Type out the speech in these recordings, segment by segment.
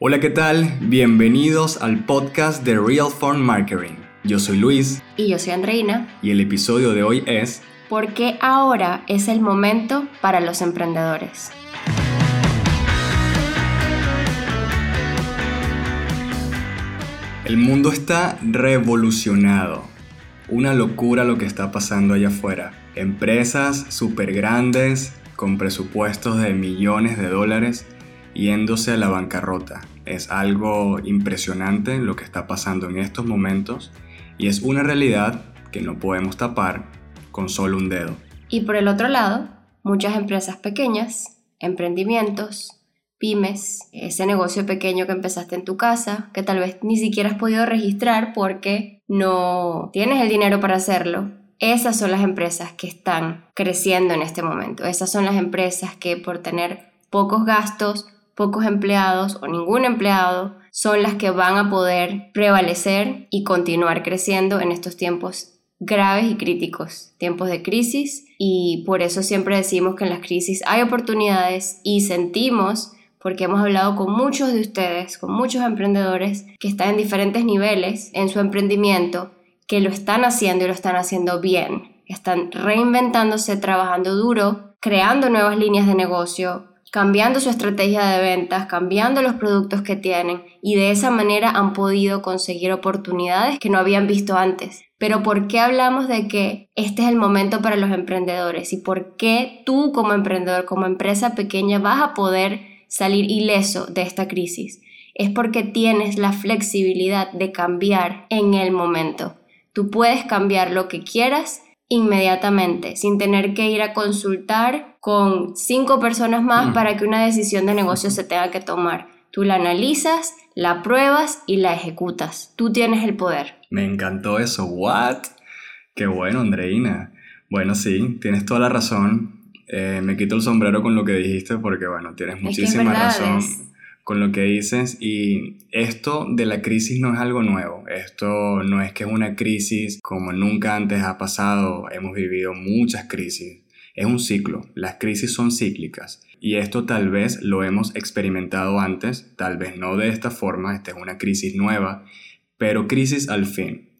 Hola, ¿qué tal? Bienvenidos al podcast de Real Phone Marketing. Yo soy Luis. Y yo soy Andreina. Y el episodio de hoy es... ¿Por qué ahora es el momento para los emprendedores? El mundo está revolucionado. Una locura lo que está pasando allá afuera. Empresas súper grandes con presupuestos de millones de dólares yéndose a la bancarrota. Es algo impresionante lo que está pasando en estos momentos y es una realidad que no podemos tapar con solo un dedo. Y por el otro lado, muchas empresas pequeñas, emprendimientos, pymes, ese negocio pequeño que empezaste en tu casa, que tal vez ni siquiera has podido registrar porque no tienes el dinero para hacerlo. Esas son las empresas que están creciendo en este momento. Esas son las empresas que por tener pocos gastos, pocos empleados o ningún empleado, son las que van a poder prevalecer y continuar creciendo en estos tiempos graves y críticos, tiempos de crisis. Y por eso siempre decimos que en las crisis hay oportunidades y sentimos porque hemos hablado con muchos de ustedes, con muchos emprendedores que están en diferentes niveles en su emprendimiento, que lo están haciendo y lo están haciendo bien, están reinventándose, trabajando duro, creando nuevas líneas de negocio, cambiando su estrategia de ventas, cambiando los productos que tienen y de esa manera han podido conseguir oportunidades que no habían visto antes. Pero ¿por qué hablamos de que este es el momento para los emprendedores y por qué tú como emprendedor, como empresa pequeña vas a poder salir ileso de esta crisis. Es porque tienes la flexibilidad de cambiar en el momento. Tú puedes cambiar lo que quieras inmediatamente, sin tener que ir a consultar con cinco personas más mm. para que una decisión de negocio se tenga que tomar. Tú la analizas, la pruebas y la ejecutas. Tú tienes el poder. Me encantó eso. ¿What? Qué bueno, Andreina. Bueno, sí, tienes toda la razón. Eh, me quito el sombrero con lo que dijiste porque, bueno, tienes muchísima razón con lo que dices y esto de la crisis no es algo nuevo. Esto no es que es una crisis como nunca antes ha pasado. Hemos vivido muchas crisis. Es un ciclo. Las crisis son cíclicas. Y esto tal vez lo hemos experimentado antes, tal vez no de esta forma, esta es una crisis nueva, pero crisis al fin.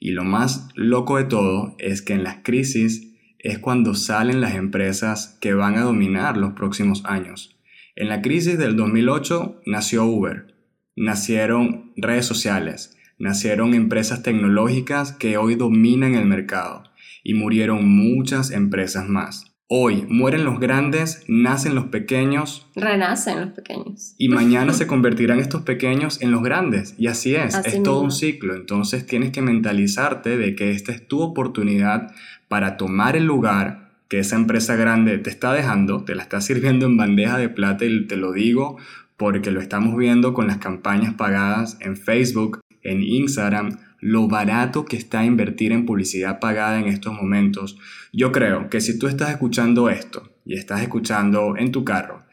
Y lo más loco de todo es que en las crisis es cuando salen las empresas que van a dominar los próximos años. En la crisis del 2008 nació Uber, nacieron redes sociales, nacieron empresas tecnológicas que hoy dominan el mercado y murieron muchas empresas más. Hoy mueren los grandes, nacen los pequeños. Renacen los pequeños. Y mañana se convertirán estos pequeños en los grandes. Y así es, es todo un ciclo. Entonces tienes que mentalizarte de que esta es tu oportunidad para tomar el lugar que esa empresa grande te está dejando, te la está sirviendo en bandeja de plata y te lo digo porque lo estamos viendo con las campañas pagadas en Facebook, en Instagram, lo barato que está invertir en publicidad pagada en estos momentos. Yo creo que si tú estás escuchando esto y estás escuchando en tu carro,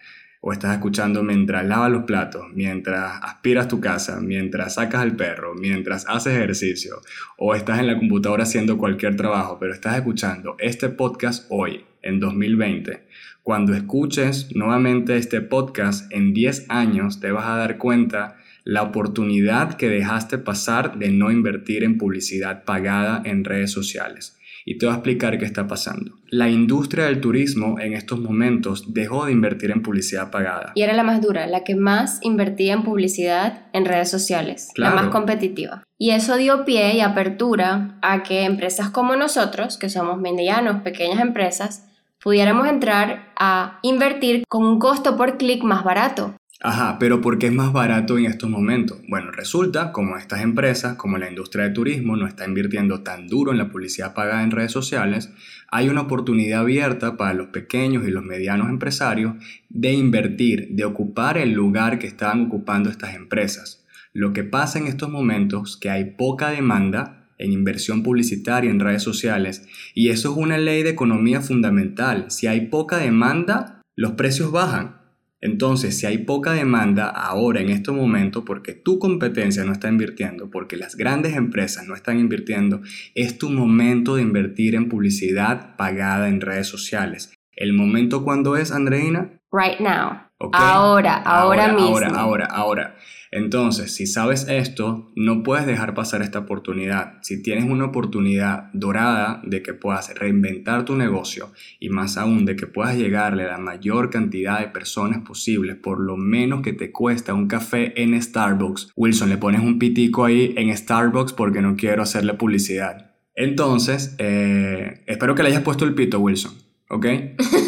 o estás escuchando mientras lavas los platos, mientras aspiras tu casa, mientras sacas al perro, mientras haces ejercicio, o estás en la computadora haciendo cualquier trabajo, pero estás escuchando este podcast hoy, en 2020. Cuando escuches nuevamente este podcast en 10 años, te vas a dar cuenta la oportunidad que dejaste pasar de no invertir en publicidad pagada en redes sociales y te voy a explicar qué está pasando. La industria del turismo en estos momentos dejó de invertir en publicidad pagada. Y era la más dura, la que más invertía en publicidad en redes sociales, la más competitiva. Y eso dio pie y apertura a que empresas como nosotros, que somos medianos, pequeñas empresas, pudiéramos entrar a invertir con un costo por clic más barato. Ajá, pero ¿por qué es más barato en estos momentos? Bueno, resulta como estas empresas, como la industria de turismo, no está invirtiendo tan duro en la publicidad pagada en redes sociales, hay una oportunidad abierta para los pequeños y los medianos empresarios de invertir, de ocupar el lugar que están ocupando estas empresas. Lo que pasa en estos momentos es que hay poca demanda en inversión publicitaria en redes sociales y eso es una ley de economía fundamental. Si hay poca demanda, los precios bajan. Entonces, si hay poca demanda ahora en este momento porque tu competencia no está invirtiendo, porque las grandes empresas no están invirtiendo, es tu momento de invertir en publicidad pagada en redes sociales. ¿El momento cuándo es, Andreina? Right now. Ahora, ahora, mismo. Ahora, ahora, ahora. Entonces, si sabes esto, no puedes dejar pasar esta oportunidad. Si tienes una oportunidad dorada de que puedas reinventar tu negocio y más aún de que puedas llegarle a la mayor cantidad de personas posible por lo menos que te cuesta un café en Starbucks. Wilson, le pones un pitico ahí en Starbucks porque no quiero hacerle publicidad. Entonces, eh, espero que le hayas puesto el pito, Wilson. ¿Ok?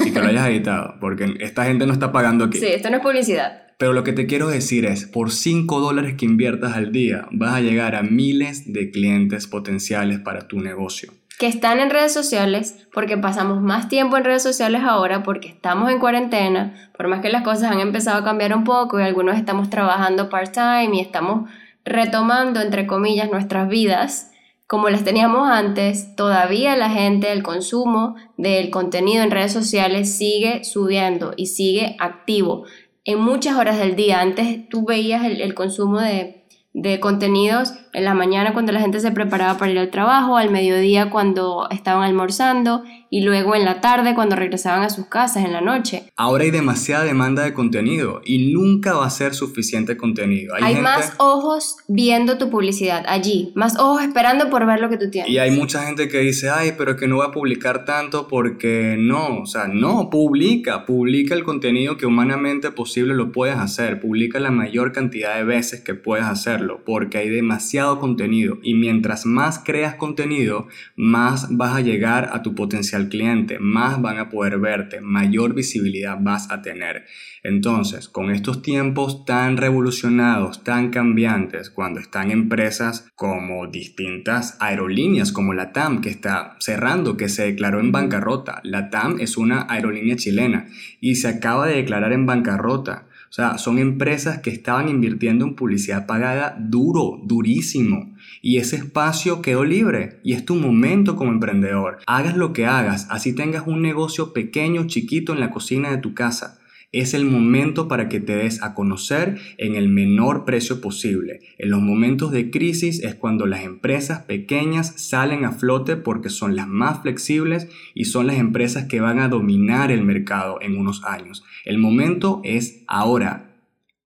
Y que lo hayas editado, porque esta gente no está pagando aquí. Sí, esto no es publicidad. Pero lo que te quiero decir es, por 5 dólares que inviertas al día, vas a llegar a miles de clientes potenciales para tu negocio. Que están en redes sociales, porque pasamos más tiempo en redes sociales ahora, porque estamos en cuarentena, por más que las cosas han empezado a cambiar un poco y algunos estamos trabajando part-time y estamos retomando, entre comillas, nuestras vidas como las teníamos antes, todavía la gente, el consumo del contenido en redes sociales sigue subiendo y sigue activo en muchas horas del día. Antes tú veías el, consumo de, de contenidos en la mañana cuando la gente se preparaba para ir al trabajo, al mediodía cuando estaban almorzando y luego en la tarde cuando regresaban a sus casas en la noche. Ahora hay demasiada demanda de contenido y nunca va a ser suficiente contenido. Hay, más ojos viendo tu publicidad allí, más ojos esperando por ver lo que tú tienes. Y hay mucha gente que dice, ay, pero que no voy a publicar tanto porque no, o sea, no, publica, publica el contenido que humanamente posible lo puedes hacer, publica la mayor cantidad de veces que puedes hacerlo porque hay contenido y mientras más creas contenido, más vas a llegar a tu potencial cliente, más van a poder verte, mayor visibilidad vas a tener. Entonces, con estos tiempos tan revolucionados, tan cambiantes, cuando están empresas como distintas aerolíneas, como la TAM, que está cerrando, que se declaró en bancarrota. La TAM es una aerolínea chilena y se acaba de declarar en bancarrota. O sea, son empresas que estaban invirtiendo en publicidad pagada duro, durísimo y ese espacio quedó libre y es tu momento como emprendedor. Hagas lo que hagas, así tengas un negocio pequeño, chiquito en la cocina de tu casa. Es el momento para que te des a conocer en el menor precio posible. En los momentos de crisis es cuando las empresas pequeñas salen a flote porque son las más flexibles y son las empresas que van a dominar el mercado en unos años. El momento es ahora.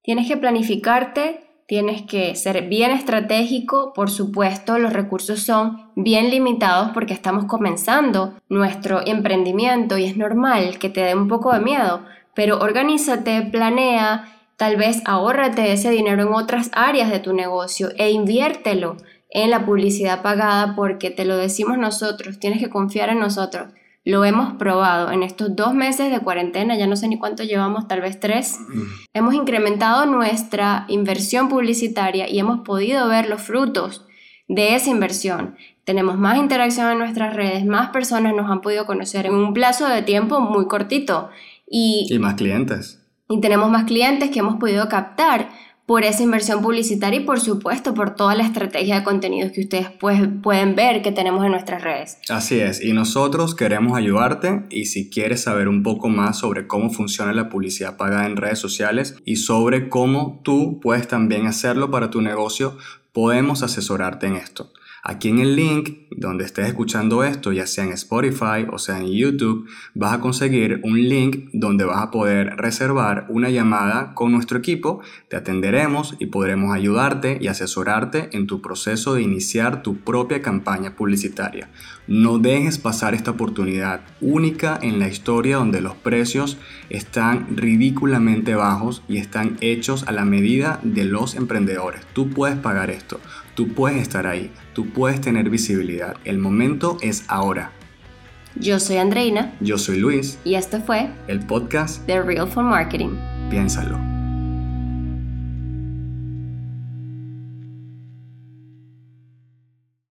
Tienes que planificarte tienes que ser bien estratégico, por supuesto los recursos son bien limitados porque estamos comenzando nuestro emprendimiento y es normal que te dé un poco de miedo, pero organízate, planea, tal vez ahórrate ese dinero en otras áreas de tu negocio e inviértelo en la publicidad pagada porque te lo decimos nosotros, tienes que confiar en nosotros. Lo hemos probado en estos dos meses de cuarentena, ya no sé ni cuánto llevamos, tal vez tres. Mm. Hemos incrementado nuestra inversión publicitaria y hemos podido ver los frutos de esa inversión. Tenemos más interacción en nuestras redes, más personas nos han podido conocer en un plazo de tiempo muy cortito. Y, y más clientes. Y tenemos más clientes que hemos podido captar por esa inversión publicitaria y por supuesto por toda la estrategia de contenidos que ustedes pues, pueden ver que tenemos en nuestras redes. Así es, y nosotros queremos ayudarte y si quieres saber un poco más sobre cómo funciona la publicidad pagada en redes sociales y sobre cómo tú puedes también hacerlo para tu negocio, podemos asesorarte en esto. Aquí en el link donde estés escuchando esto, ya sea en Spotify o sea en YouTube, vas a conseguir un link donde vas a poder reservar una llamada con nuestro equipo, te atenderemos y podremos ayudarte y asesorarte en tu proceso de iniciar tu propia campaña publicitaria. No dejes pasar esta oportunidad única en la historia donde los precios están ridículamente bajos y están hechos a la medida de los emprendedores. Tú puedes pagar esto. Tú puedes estar ahí, tú puedes tener visibilidad. El momento es ahora. Yo soy Andreina. Yo soy Luis. Y esto fue el podcast The Real for Marketing. Piénsalo.